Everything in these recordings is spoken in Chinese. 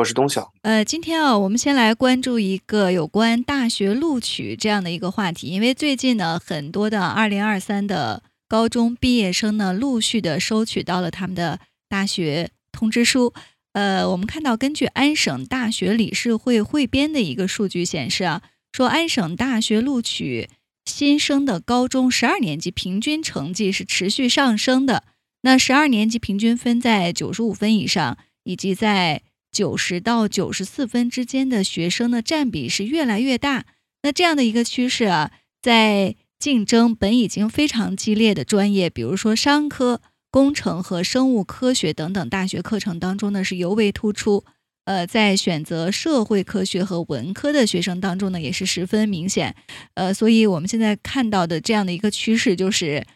我是东晓。呃，今天啊，我们先来关注一个有关大学录取这样的一个话题，因为最近呢，很多的二零二三的高中毕业生呢，陆续的收取到了他们的大学通知书。呃，我们看到，根据安省大学理事会汇编的一个数据显示啊，说安省大学录取新生的高中十二年级平均成绩是持续上升的。那十二年级平均分在九十五分以上，以及在九十到九十四分之间的学生的占比是越来越大。那这样的一个趋势啊，在竞争本已经非常激烈的专业，比如说商科、工程和生物科学等等大学课程当中呢，是尤为突出。呃，在选择社会科学和文科的学生当中呢，也是十分明显。呃，所以我们现在看到的这样的一个趋势，就是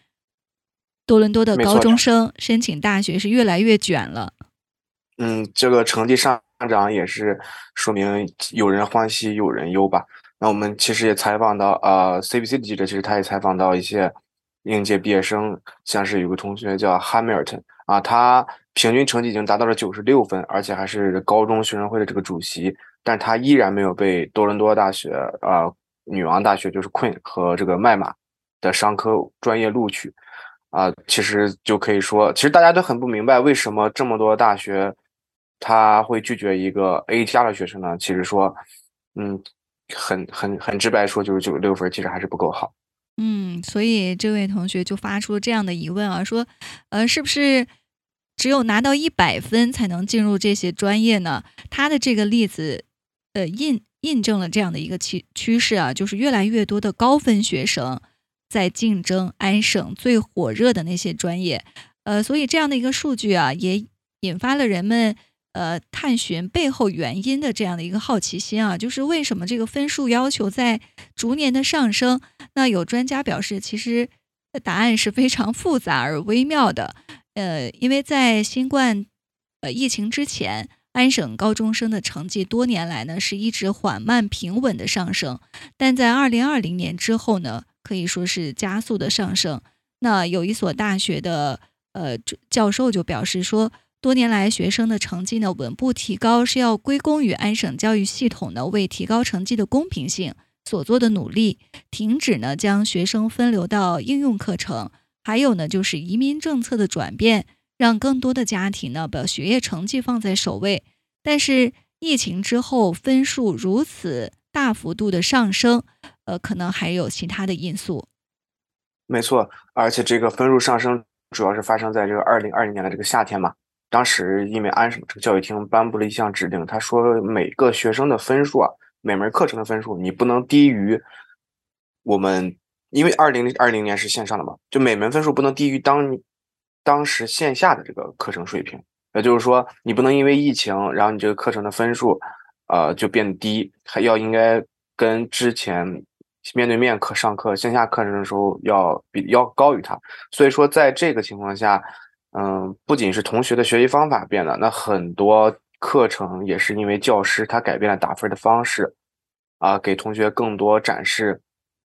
多伦多的高中生申请大学是越来越卷了。嗯，这个成绩上涨也是说明有人欢喜有人忧吧。那我们其实也采访到，呃，CBC 的记者其实他也采访到一些应届毕业生，像是有个同学叫 Hamilton 啊，他平均成绩已经达到了九十六分，而且还是高中学生会的这个主席，但他依然没有被多伦多大学啊女王大学就是 Queen 和这个麦马的商科专业录取啊。其实就可以说，其实大家都很不明白为什么这么多大学。他会拒绝一个 A 加的学生呢？其实说，嗯，很很很直白说，就是九十六分，其实还是不够好。嗯，所以这位同学就发出了这样的疑问啊，说，呃，是不是只有拿到一百分才能进入这些专业呢？他的这个例子，呃，印印证了这样的一个趋趋势啊，就是越来越多的高分学生在竞争安省最火热的那些专业。呃，所以这样的一个数据啊，也引发了人们。呃，探寻背后原因的这样的一个好奇心啊，就是为什么这个分数要求在逐年的上升？那有专家表示，其实答案是非常复杂而微妙的。呃，因为在新冠呃疫情之前，安省高中生的成绩多年来呢是一直缓慢平稳的上升，但在二零二零年之后呢，可以说是加速的上升。那有一所大学的呃教授就表示说。多年来，学生的成绩呢稳步提高，是要归功于安省教育系统呢为提高成绩的公平性所做的努力，停止呢将学生分流到应用课程，还有呢就是移民政策的转变，让更多的家庭呢把学业成绩放在首位。但是疫情之后分数如此大幅度的上升，呃，可能还有其他的因素。没错，而且这个分数上升主要是发生在这个二零二零年的这个夏天嘛。当时因为安省这个教育厅颁布了一项指令，他说每个学生的分数啊，每门课程的分数你不能低于我们，因为二零二零年是线上的嘛，就每门分数不能低于当当时线下的这个课程水平。也就是说，你不能因为疫情，然后你这个课程的分数呃就变低，还要应该跟之前面对面课上课线下课程的时候要比要高于它。所以说，在这个情况下。嗯，不仅是同学的学习方法变了，那很多课程也是因为教师他改变了打分的方式，啊，给同学更多展示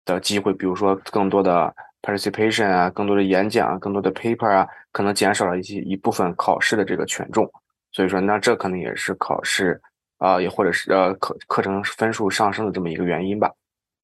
的机会，比如说更多的 participation 啊，更多的演讲，更多的 paper 啊，可能减少了一些一部分考试的这个权重，所以说，那这可能也是考试啊，也或者是呃课课程分数上升的这么一个原因吧。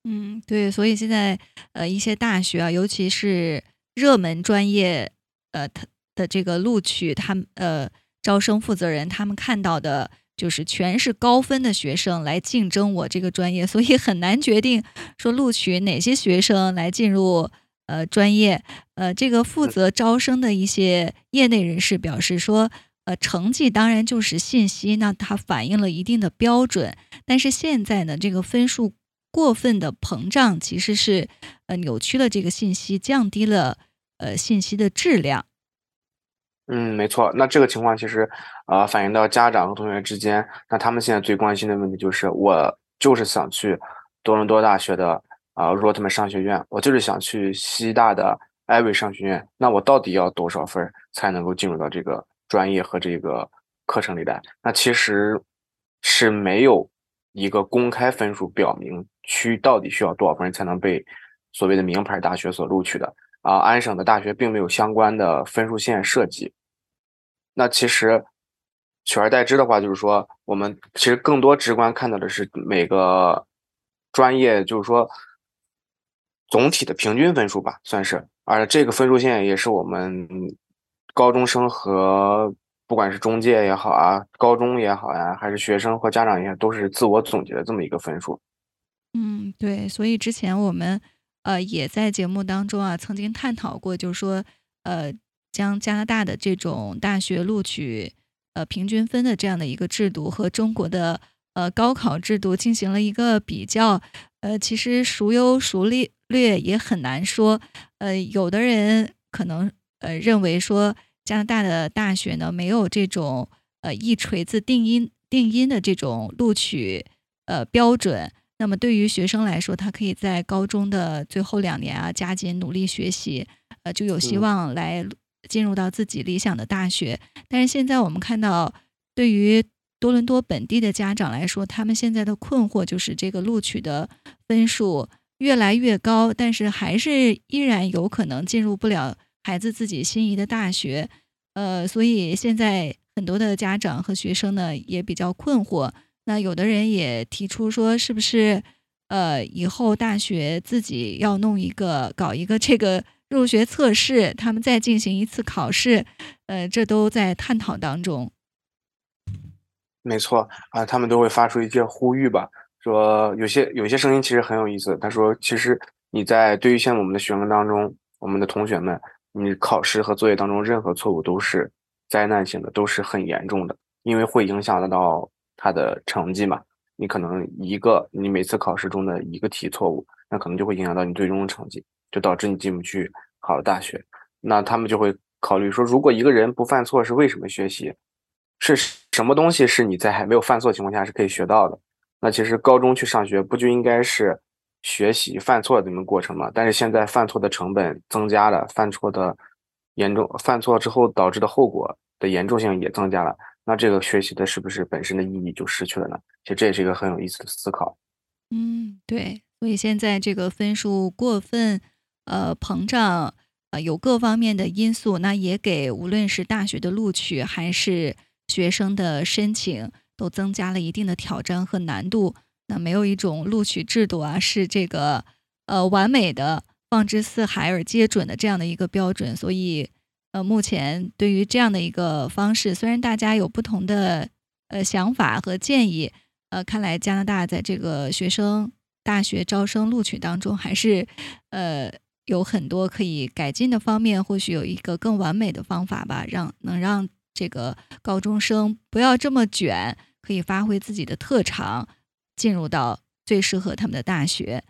嗯，对，所以现在呃一些大学啊，尤其是热门专业，呃，它。的这个录取，他们呃招生负责人他们看到的就是全是高分的学生来竞争我这个专业，所以很难决定说录取哪些学生来进入呃专业。呃，这个负责招生的一些业内人士表示说，呃，成绩当然就是信息，那它反映了一定的标准，但是现在呢，这个分数过分的膨胀，其实是呃扭曲了这个信息，降低了呃信息的质量。嗯，没错。那这个情况其实，呃，反映到家长和同学之间，那他们现在最关心的问题就是，我就是想去多伦多大学的啊，Rotman 商学院，我就是想去西大的艾维商学院，那我到底要多少分才能够进入到这个专业和这个课程里来？那其实是没有一个公开分数表明区到底需要多少分才能被所谓的名牌大学所录取的啊。安省的大学并没有相关的分数线设计。那其实取而代之的话，就是说我们其实更多直观看到的是每个专业，就是说。总体的平均分数吧，算是，而这个分数线也是我们高中生和不管是中介也好啊，高中也好呀，还是学生和家长也都是自我总结的这么一个分数。嗯，对，所以之前我们呃也在节目当中啊曾经探讨过，就是说呃将加拿大的这种大学录取呃平均分的这样的一个制度和中国的呃高考制度进行了一个比较，呃其实孰优孰劣。略也很难说，呃，有的人可能呃认为说加拿大的大学呢没有这种呃一锤子定音定音的这种录取呃标准，那么对于学生来说，他可以在高中的最后两年啊加紧努力学习，呃就有希望来进入到自己理想的大学。但是现在我们看到，对于多伦多本地的家长来说，他们现在的困惑就是这个录取的分数。越来越高，但是还是依然有可能进入不了孩子自己心仪的大学，呃，所以现在很多的家长和学生呢也比较困惑。那有的人也提出说，是不是呃以后大学自己要弄一个搞一个这个入学测试，他们再进行一次考试，呃，这都在探讨当中。没错啊，他们都会发出一些呼吁吧。说有些有些声音其实很有意思。他说，其实你在对于像我们的学生当中，我们的同学们，你考试和作业当中任何错误都是灾难性的，都是很严重的，因为会影响得到他的成绩嘛。你可能一个你每次考试中的一个题错误，那可能就会影响到你最终的成绩，就导致你进不去好的大学。那他们就会考虑说，如果一个人不犯错是为什么学习？是什么东西是你在还没有犯错情况下是可以学到的？那其实高中去上学不就应该是学习犯错的这么过程吗？但是现在犯错的成本增加了，犯错的严重，犯错之后导致的后果的严重性也增加了。那这个学习的是不是本身的意义就失去了呢？其实这也是一个很有意思的思考。嗯，对。所以现在这个分数过分呃膨胀，呃有各方面的因素，那也给无论是大学的录取还是学生的申请。都增加了一定的挑战和难度。那没有一种录取制度啊，是这个呃完美的、放之四海而皆准的这样的一个标准。所以，呃，目前对于这样的一个方式，虽然大家有不同的呃想法和建议，呃，看来加拿大在这个学生大学招生录取当中，还是呃有很多可以改进的方面。或许有一个更完美的方法吧，让能让这个高中生不要这么卷。可以发挥自己的特长，进入到最适合他们的大学。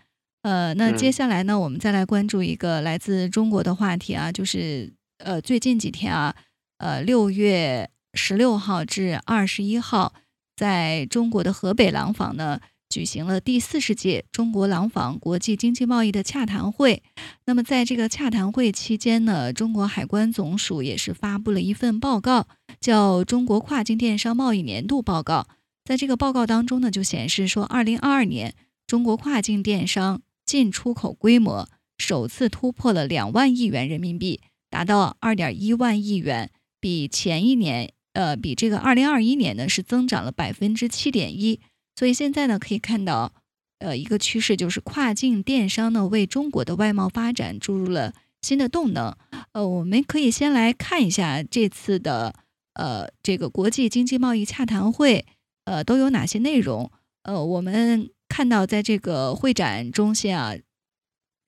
呃，那接下来呢，我们再来关注一个来自中国的话题啊，就是呃，最近几天啊，呃，六月十六号至二十一号，在中国的河北廊坊呢。举行了第四十届中国廊坊国际经济贸易的洽谈会。那么，在这个洽谈会期间呢，中国海关总署也是发布了一份报告，叫《中国跨境电商贸易年度报告》。在这个报告当中呢，就显示说，二零二二年中国跨境电商进出口规模首次突破了两万亿元人民币，达到二点一万亿元，比前一年，呃，比这个二零二一年呢是增长了百分之七点一。所以现在呢，可以看到，呃，一个趋势就是跨境电商呢为中国的外贸发展注入了新的动能。呃，我们可以先来看一下这次的呃这个国际经济贸易洽谈会，呃都有哪些内容。呃，我们看到在这个会展中心啊，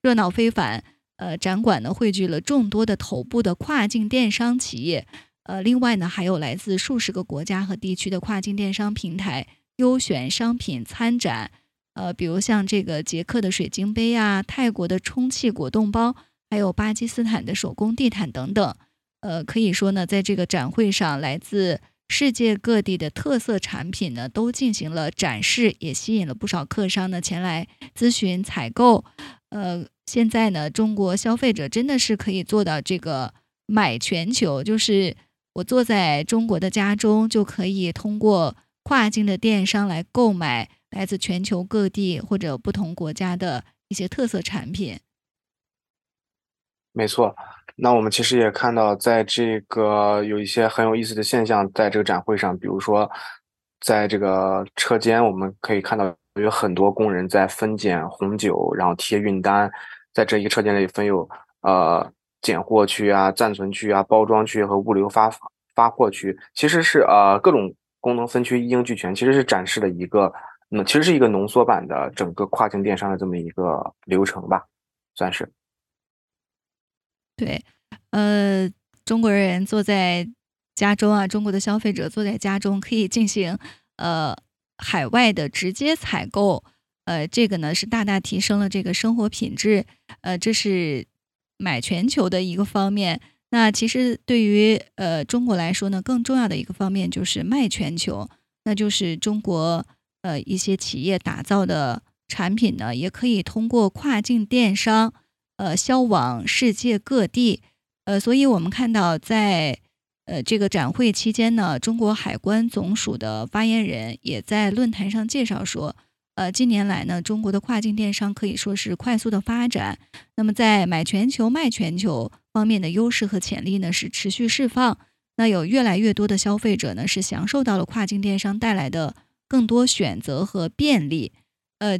热闹非凡。呃，展馆呢汇聚了众多的头部的跨境电商企业。呃，另外呢，还有来自数十个国家和地区的跨境电商平台。优选商品参展，呃，比如像这个捷克的水晶杯啊，泰国的充气果冻包，还有巴基斯坦的手工地毯等等，呃，可以说呢，在这个展会上，来自世界各地的特色产品呢，都进行了展示，也吸引了不少客商呢前来咨询采购。呃，现在呢，中国消费者真的是可以做到这个买全球，就是我坐在中国的家中，就可以通过跨境的电商来购买来自全球各地或者不同国家的一些特色产品。没错，那我们其实也看到，在这个有一些很有意思的现象，在这个展会上，比如说，在这个车间，我们可以看到有很多工人在分拣红酒，然后贴运单，在这一车间里分有呃拣货区啊、暂存区啊、包装区和物流发发货区，其实是呃各种功能分区一应俱全，其实是展示了一个，那其实是一个浓缩版的整个跨境电商的这么一个流程吧，算是。对，呃，中国人坐在家中啊，中国的消费者坐在家中可以进行呃海外的直接采购，呃，这个呢是大大提升了这个生活品质，呃，这是买全球的一个方面。那其实对于呃中国来说呢，更重要的一个方面就是卖全球，那就是中国呃一些企业打造的产品呢，也可以通过跨境电商。呃，销往世界各地，呃，所以我们看到，在呃这个展会期间呢，中国海关总署的发言人也在论坛上介绍说，呃，近年来呢，中国的跨境电商可以说是快速的发展，那么在买全球、卖全球方面的优势和潜力呢是持续释放，那有越来越多的消费者呢是享受到了跨境电商带来的更多选择和便利，呃。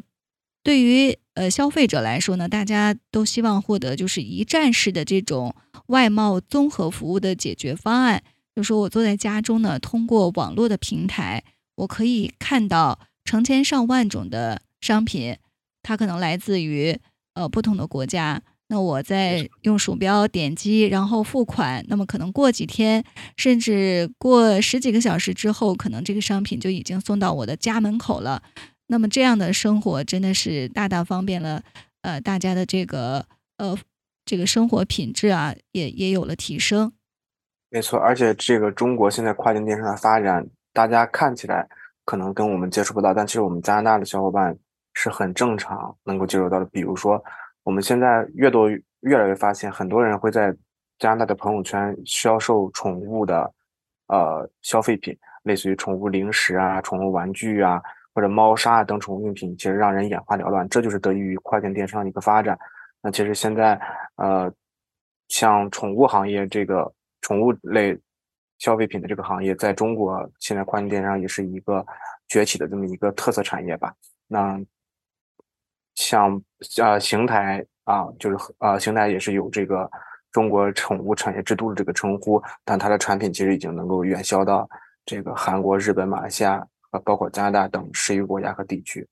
对于呃消费者来说呢，大家都希望获得就是一站式的这种外贸综合服务的解决方案。就说我坐在家中呢，通过网络的平台，我可以看到成千上万种的商品，它可能来自于呃不同的国家。那我在用鼠标点击，然后付款，那么可能过几天，甚至过十几个小时之后，可能这个商品就已经送到我的家门口了。那么这样的生活真的是大大方便了，呃，大家的这个呃这个生活品质啊，也也有了提升。没错，而且这个中国现在跨境电商的发展，大家看起来可能跟我们接触不到，但其实我们加拿大的小伙伴是很正常能够接触到的。比如说，我们现在越多越来越发现，很多人会在加拿大的朋友圈销售宠物的呃消费品，类似于宠物零食啊、宠物玩具啊。或者猫砂啊等宠物用品，其实让人眼花缭乱，这就是得益于跨境电商的一个发展。那其实现在，呃，像宠物行业这个宠物类消费品的这个行业，在中国现在跨境电商也是一个崛起的这么一个特色产业吧。那像呃邢台啊，就是呃邢台也是有这个中国宠物产业之都的这个称呼，但它的产品其实已经能够远销到这个韩国、日本、马来西亚。包括加拿大等十余国家和地区。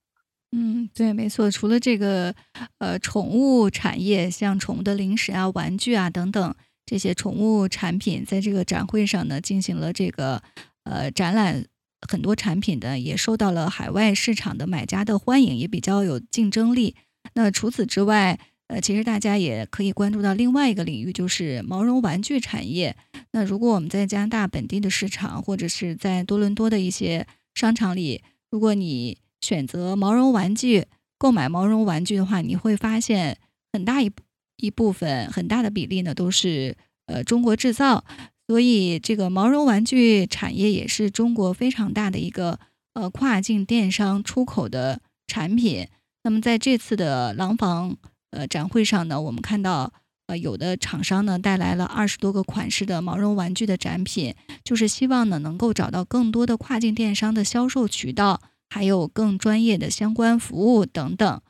嗯，对，没错。除了这个，呃，宠物产业，像宠物的零食啊、玩具啊等等这些宠物产品，在这个展会上呢，进行了这个呃展览，很多产品呢也受到了海外市场的买家的欢迎，也比较有竞争力。那除此之外，呃，其实大家也可以关注到另外一个领域，就是毛绒玩具产业。那如果我们在加拿大本地的市场，或者是在多伦多的一些商场里，如果你选择毛绒玩具购买毛绒玩具的话，你会发现很大一一部分很大的比例呢都是呃中国制造，所以这个毛绒玩具产业也是中国非常大的一个呃跨境电商出口的产品。那么在这次的廊坊呃展会上呢，我们看到。呃，有的厂商呢带来了二十多个款式的毛绒玩具的展品，就是希望呢能够找到更多的跨境电商的销售渠道，还有更专业的相关服务等等。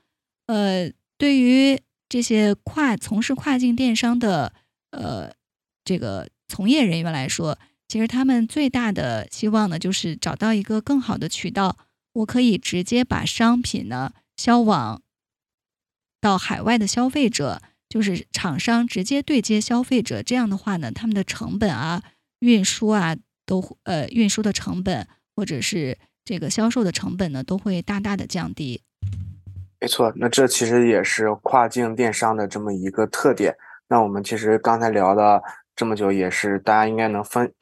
呃，对于这些跨从事跨境电商的呃这个从业人员来说，其实他们最大的希望呢就是找到一个更好的渠道，我可以直接把商品呢销往到海外的消费者。就是厂商直接对接消费者，这样的话呢，他们的成本啊、运输啊，都呃运输的成本或者是这个销售的成本呢，都会大大的降低。没错，那这其实也是跨境电商的这么一个特点。那我们其实刚才聊的这么久，也是大家应该能分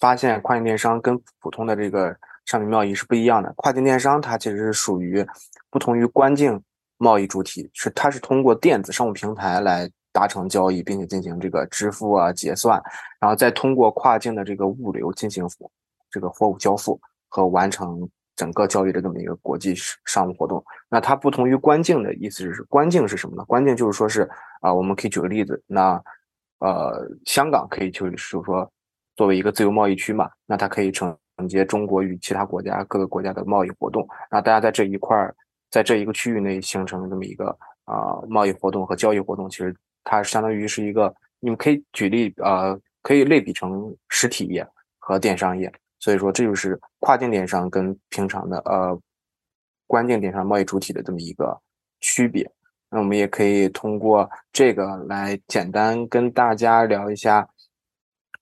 发现，跨境电商跟普通的这个商品贸易是不一样的。跨境电商它其实是属于不同于关境贸易主体，是它是通过电子商务平台来达成交易，并且进行这个支付啊结算，然后再通过跨境的这个物流进行这个货物交付和完成整个交易的这么一个国际商务活动。那它不同于关境的意思是，关境是什么呢？关境就是说是啊，我们可以举个例子，那呃，香港可以就是说作为一个自由贸易区嘛，那它可以承承接中国与其他国家各个国家的贸易活动，那大家在这一块儿，在这一个区域内形成这么一个啊贸易活动和交易活动，其实它相当于是一个，你们可以举例呃，可以类比成实体业和电商业，所以说这就是跨境电商跟平常的呃关境电商贸易主体的这么一个区别。那我们也可以通过这个来简单跟大家聊一下。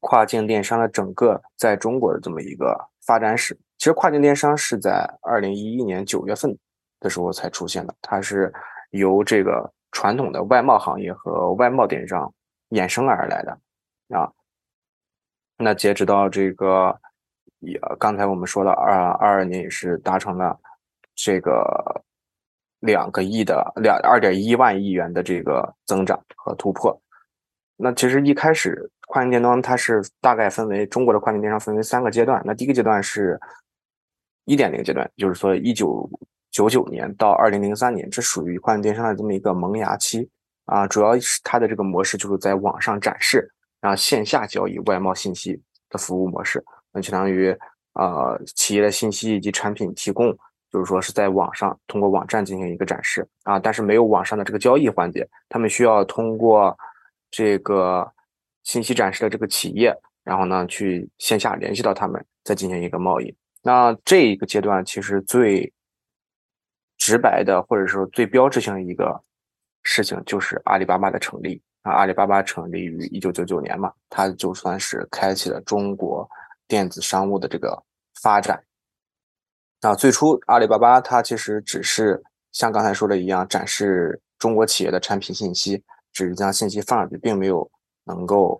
跨境电商的整个在中国的这么一个发展史，其实跨境电商是在二零一一年九月份的时候才出现的，它是由这个传统的外贸行业和外贸电商衍生而来的啊。那截止到这个，也刚才我们说了，二二二年也是达成了这个两个亿的两二点一万亿元的这个增长和突破。那其实一开始。跨境电商它是大概分为中国的跨境电商分为三个阶段。那第一个阶段是一点零阶段，就是说一九九九年到二零零三年，这属于跨境电商的这么一个萌芽期啊。主要是它的这个模式就是在网上展示，然后线下交易外贸信息的服务模式。那相当于呃企业的信息以及产品提供，就是说是在网上通过网站进行一个展示啊，但是没有网上的这个交易环节，他们需要通过这个。信息展示的这个企业，然后呢，去线下联系到他们，再进行一个贸易。那这一个阶段其实最直白的，或者说最标志性的一个事情，就是阿里巴巴的成立啊。阿里巴巴成立于一九九九年嘛，它就算是开启了中国电子商务的这个发展。那最初阿里巴巴它其实只是像刚才说的一样，展示中国企业的产品信息，只是将信息放上去，并没有。能够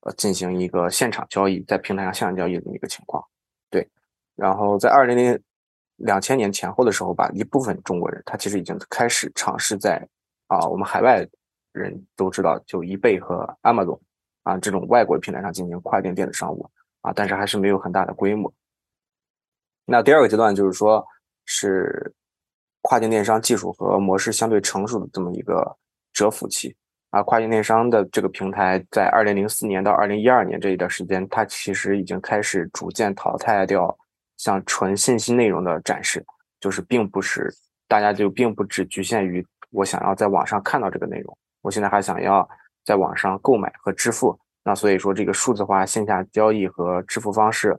呃进行一个现场交易，在平台上现场交易的一个情况，对。然后在二零零两千年前后的时候吧，一部分中国人他其实已经开始尝试在啊我们海外人都知道，就易贝和 Amazon 啊这种外国平台上进行跨境电子商务啊，但是还是没有很大的规模。那第二个阶段就是说，是跨境电商技术和模式相对成熟的这么一个蛰伏期。啊，跨境电商的这个平台在二零零四年到二零一二年这一段时间，它其实已经开始逐渐淘汰掉像纯信息内容的展示，就是并不是大家就并不只局限于我想要在网上看到这个内容，我现在还想要在网上购买和支付。那所以说，这个数字化线下交易和支付方式，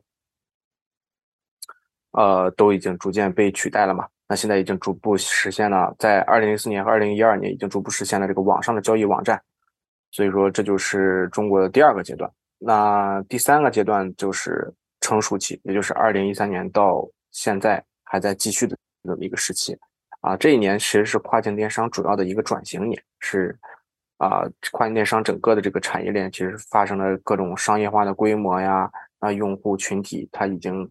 呃，都已经逐渐被取代了嘛。那现在已经逐步实现了，在二零零四年和二零一二年已经逐步实现了这个网上的交易网站，所以说这就是中国的第二个阶段。那第三个阶段就是成熟期，也就是二零一三年到现在还在继续的这么一个时期。啊，这一年其实是跨境电商主要的一个转型年，是啊，跨境电商整个的这个产业链其实发生了各种商业化的规模呀，啊，用户群体它已经。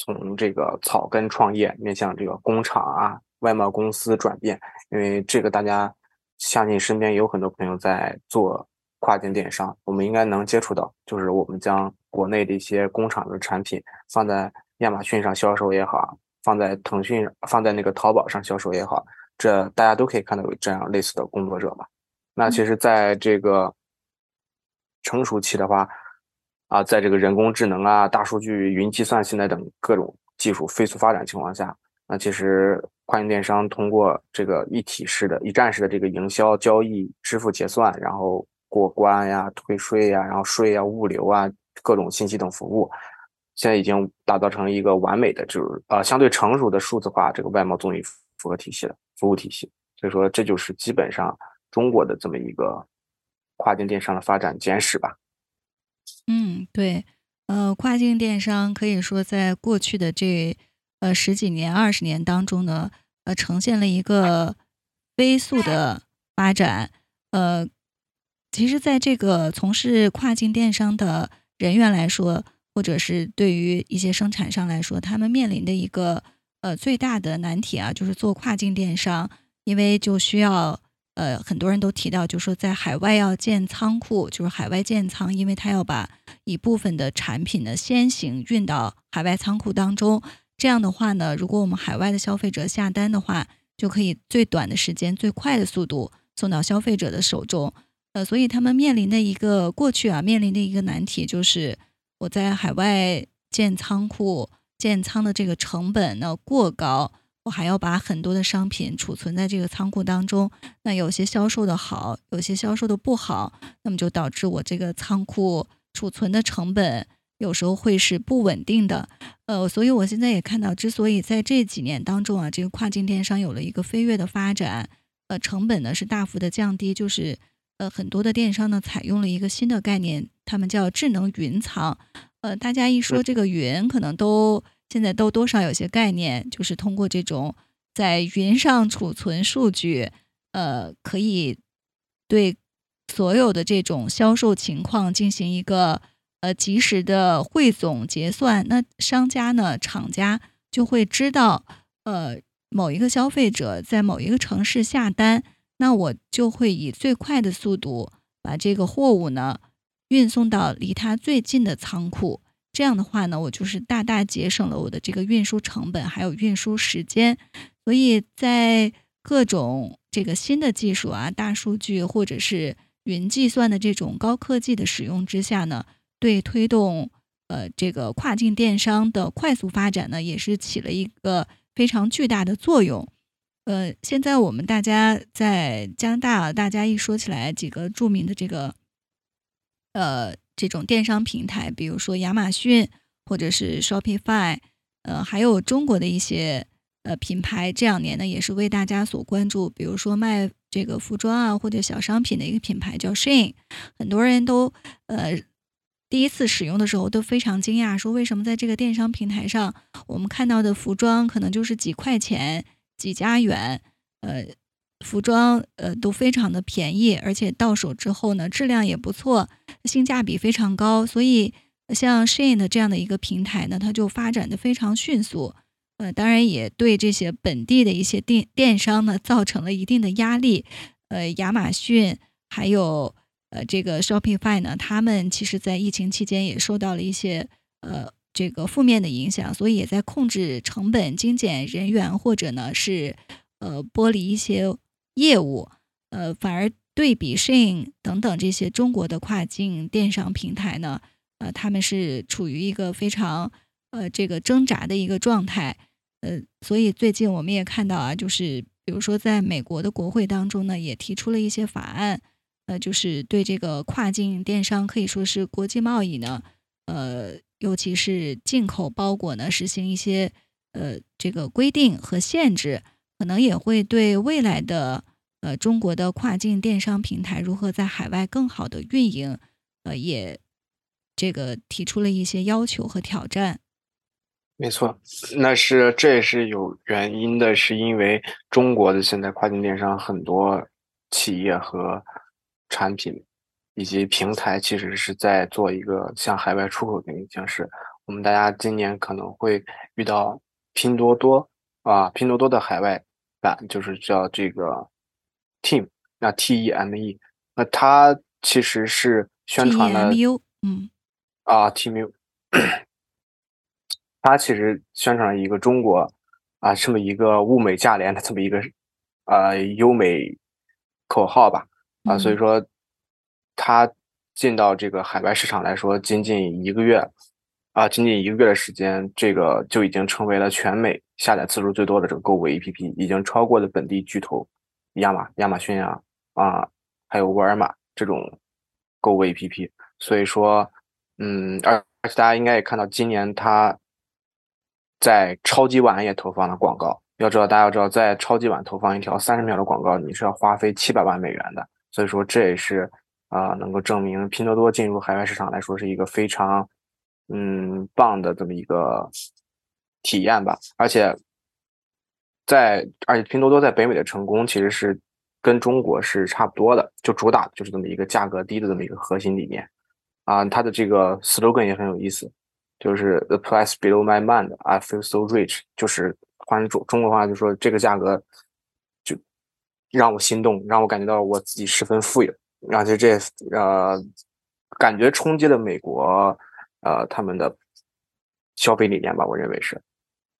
从这个草根创业面向这个工厂啊、外贸公司转变，因为这个大家相信身边有很多朋友在做跨境电商，我们应该能接触到，就是我们将国内的一些工厂的产品放在亚马逊上销售也好，放在腾讯、放在那个淘宝上销售也好，这大家都可以看到有这样类似的工作者吧。那其实，在这个成熟期的话，啊，在这个人工智能啊、大数据、云计算现在等各种技术飞速发展情况下，那其实跨境电商通过这个一体式的、一站式的这个营销、交易、支付、结算，然后过关呀、退税呀、然后税呀、物流啊各种信息等服务，现在已经打造成一个完美的，就是呃相对成熟的数字化这个外贸综艺复合体系的服务体系。所以说，这就是基本上中国的这么一个跨境电商的发展简史吧。嗯，对，呃，跨境电商可以说在过去的这呃十几年、二十年当中呢，呃，呈现了一个飞速的发展。呃，其实，在这个从事跨境电商的人员来说，或者是对于一些生产商来说，他们面临的一个呃最大的难题啊，就是做跨境电商，因为就需要呃很多人都提到，就说在海外要建仓库，就是海外建仓，因为他要把一部分的产品呢先行运到海外仓库当中。这样的话呢，如果我们海外的消费者下单的话，就可以最短的时间、最快的速度送到消费者的手中。呃，所以他们面临的一个过去啊，面临的一个难题就是，我在海外建仓库、建仓的这个成本呢过高，我还要把很多的商品储存在这个仓库当中。那有些销售的好，有些销售的不好，那么就导致我这个仓库储存的成本有时候会是不稳定的。呃，所以我现在也看到，之所以在这几年当中啊，这个跨境电商有了一个飞跃的发展，呃，成本呢是大幅的降低，就是。呃，很多的电商呢采用了一个新的概念，他们叫智能云仓。呃，大家一说这个云，可能都现在都多少有些概念，就是通过这种在云上储存数据，呃，可以对所有的这种销售情况进行一个呃及时的汇总结算。那商家呢，厂家就会知道，呃，某一个消费者在某一个城市下单。那我就会以最快的速度把这个货物呢运送到离他最近的仓库。这样的话呢，我就是大大节省了我的这个运输成本，还有运输时间。所以在各种这个新的技术啊、大数据或者是云计算的这种高科技的使用之下呢，对推动呃这个跨境电商的快速发展呢，也是起了一个非常巨大的作用。呃，现在我们大家在加拿大，大家一说起来几个著名的这个，呃，这种电商平台，比如说亚马逊或者是 Shopify，呃，还有中国的一些呃品牌，这两年呢也是为大家所关注。比如说卖这个服装啊或者小商品的一个品牌叫 Shein，很多人都呃第一次使用的时候都非常惊讶，说为什么在这个电商平台上，我们看到的服装可能就是几块钱。几加元，呃，服装呃都非常的便宜，而且到手之后呢，质量也不错，性价比非常高。所以像 Shein 的这样的一个平台呢，它就发展的非常迅速。呃，当然也对这些本地的一些电电商呢造成了一定的压力。呃，亚马逊还有呃这个 Shopify 呢，他们其实在疫情期间也受到了一些呃。这个负面的影响，所以也在控制成本、精简人员，或者呢是呃剥离一些业务，呃，反而对比 Shein 等等这些中国的跨境电商平台呢，呃，他们是处于一个非常呃这个挣扎的一个状态，呃，所以最近我们也看到啊，就是比如说在美国的国会当中呢，也提出了一些法案，呃，就是对这个跨境电商可以说是国际贸易呢，呃。尤其是进口包裹呢，实行一些呃这个规定和限制，可能也会对未来的呃中国的跨境电商平台如何在海外更好的运营，呃也这个提出了一些要求和挑战。没错，那是这也是有原因的，是因为中国的现在跨境电商很多企业和产品。以及平台其实是在做一个向海外出口的一个形式。我们大家今年可能会遇到拼多多啊，拼多多的海外版就是叫这个 Team，那 T E M E，那它其实是宣传了，嗯，啊 T M U，它其实宣传了一个中国啊这么一个物美价廉的这么一个呃优美口号吧。啊，所以说。它进到这个海外市场来说，仅仅一个月，啊，仅仅一个月的时间，这个就已经成为了全美下载次数最多的这个购物 APP，已经超过了本地巨头亚马亚马逊啊啊，还有沃尔玛这种购物 APP。所以说，嗯，而而且大家应该也看到，今年它在超级碗也投放了广告。要知道，大家要知道，在超级碗投放一条三十秒的广告，你是要花费七百万美元的。所以说，这也是。啊，能够证明拼多多进入海外市场来说是一个非常，嗯，棒的这么一个体验吧。而且，在而且拼多多在北美的成功其实是跟中国是差不多的，就主打就是这么一个价格低的这么一个核心理念。啊，它的这个 slogan 也很有意思，就是 The price below my mind, I feel so rich。就是换中中国话就说这个价格就让我心动，让我感觉到我自己十分富有。然后就这呃，感觉冲击了美国呃他们的消费理念吧，我认为是。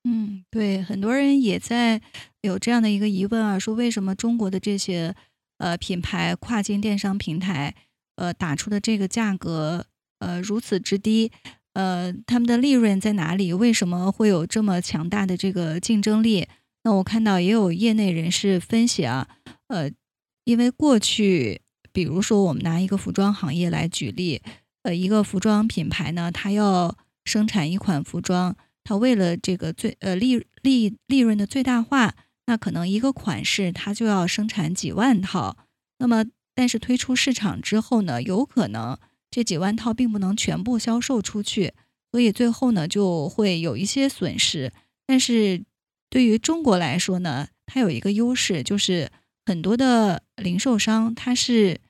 嗯，对，很多人也在有这样的一个疑问啊，说为什么中国的这些呃品牌跨境电商平台呃打出的这个价格呃如此之低？呃，他们的利润在哪里？为什么会有这么强大的这个竞争力？那我看到也有业内人士分析啊，呃，因为过去，比如说我们拿一个服装行业来举例，呃，一个服装品牌呢，它要生产一款服装，它为了这个最呃利利利润的最大化，那可能一个款式它就要生产几万套。那么，但是推出市场之后呢，有可能。这几万套并不能全部销售出去，所以最后呢就会有一些损失。但是对于中国来说呢，它有一个优势，就是很多的零售商它是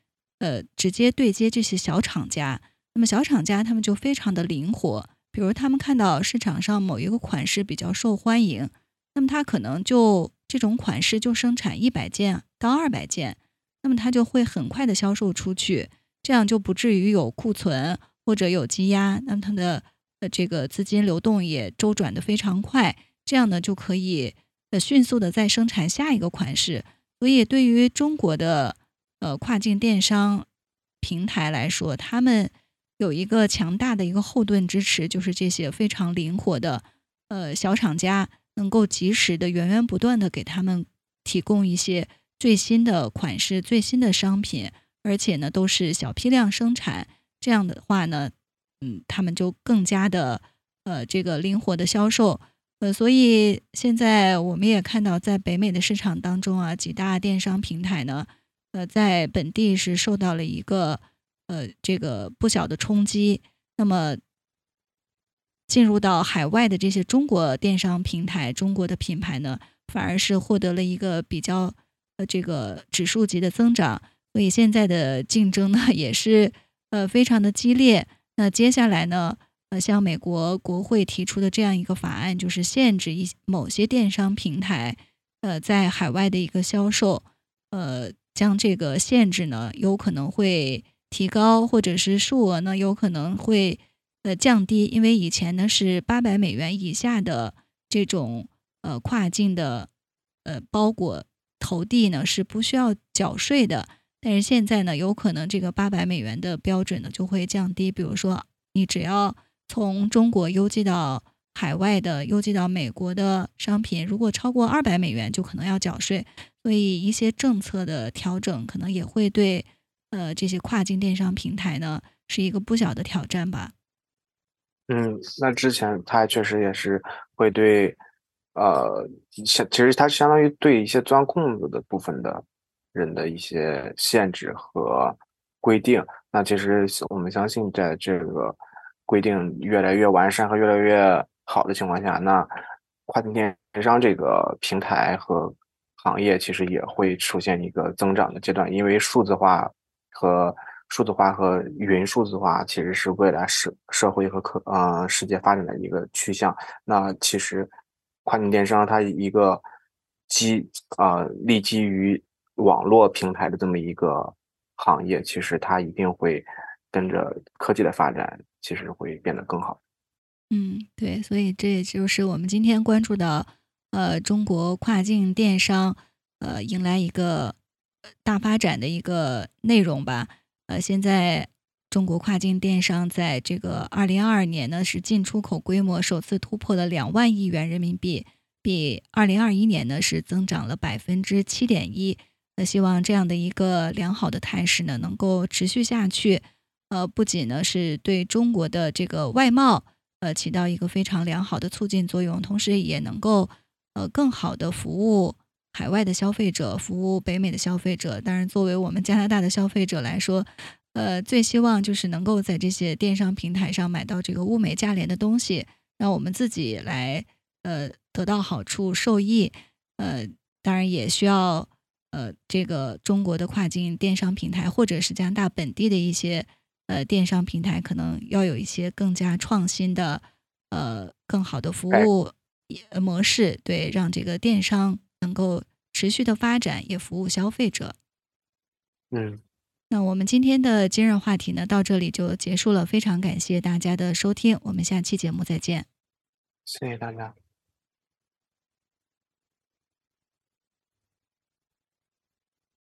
呃直接对接这些小厂家。那么小厂家他们就非常的灵活，比如他们看到市场上某一个款式比较受欢迎，那么他可能就这种款式就生产一百件到二百件，那么他就会很快的销售出去。这样就不至于有库存或者有积压，那么它的呃这个资金流动也周转的非常快，这样呢就可以呃迅速的再生产下一个款式。所以对于中国的呃跨境电商平台来说，他们有一个强大的一个后盾支持，就是这些非常灵活的呃小厂家，能够及时的源源不断的给他们提供一些最新的款式、最新的商品。而且呢，都是小批量生产，这样的话呢，嗯，他们就更加的呃这个灵活的销售，呃，所以现在我们也看到，在北美的市场当中啊，几大电商平台呢，呃，在本地是受到了一个呃这个不小的冲击。那么进入到海外的这些中国电商平台，中国的品牌呢，反而是获得了一个比较呃这个指数级的增长。所以现在的竞争呢也是呃非常的激烈。那接下来呢，呃，像美国国会提出的这样一个法案，就是限制一某些电商平台呃在海外的一个销售，呃，将这个限制呢有可能会提高，或者是数额呢有可能会呃降低。因为以前呢是八百美元以下的这种呃跨境的呃包裹投递呢是不需要缴税的。但是现在呢，有可能这个八百美元的标准呢就会降低。比如说，你只要从中国邮寄到海外的、邮寄到美国的商品，如果超过二百美元，就可能要缴税。所以一些政策的调整，可能也会对呃这些跨境电商平台呢是一个不小的挑战吧。嗯，那之前它确实也是会对呃，相其实它相当于对一些钻空子的部分的。人的一些限制和规定，那其实我们相信，在这个规定越来越完善和越来越好的情况下，那跨境电商这个平台和行业其实也会出现一个增长的阶段，因为数字化和数字化和云数字化其实是未来社社会和可呃世界发展的一个趋向。那其实跨境电商它一个基啊立基于。网络平台的这么一个行业，其实它一定会跟着科技的发展，其实会变得更好。嗯，对，所以这就是我们今天关注的，呃，中国跨境电商，呃，迎来一个大发展的一个内容吧。呃，现在中国跨境电商在这个二零二二年呢，是进出口规模首次突破了两万亿元人民币，比二零二一年呢是增长了百分之七点一。那希望这样的一个良好的态势呢，能够持续下去。呃，不仅呢是对中国的这个外贸呃起到一个非常良好的促进作用，同时也能够呃更好的服务海外的消费者，服务北美的消费者。当然，作为我们加拿大的消费者来说，呃，最希望就是能够在这些电商平台上买到这个物美价廉的东西，让我们自己来呃得到好处受益。呃，当然也需要。呃，这个中国的跨境电商平台，或者是加拿大本地的一些呃电商平台，可能要有一些更加创新的呃更好的服务模式，对，让这个电商能够持续的发展，也服务消费者。嗯，那我们今天的今日话题呢，到这里就结束了。非常感谢大家的收听，我们下期节目再见。谢谢大家。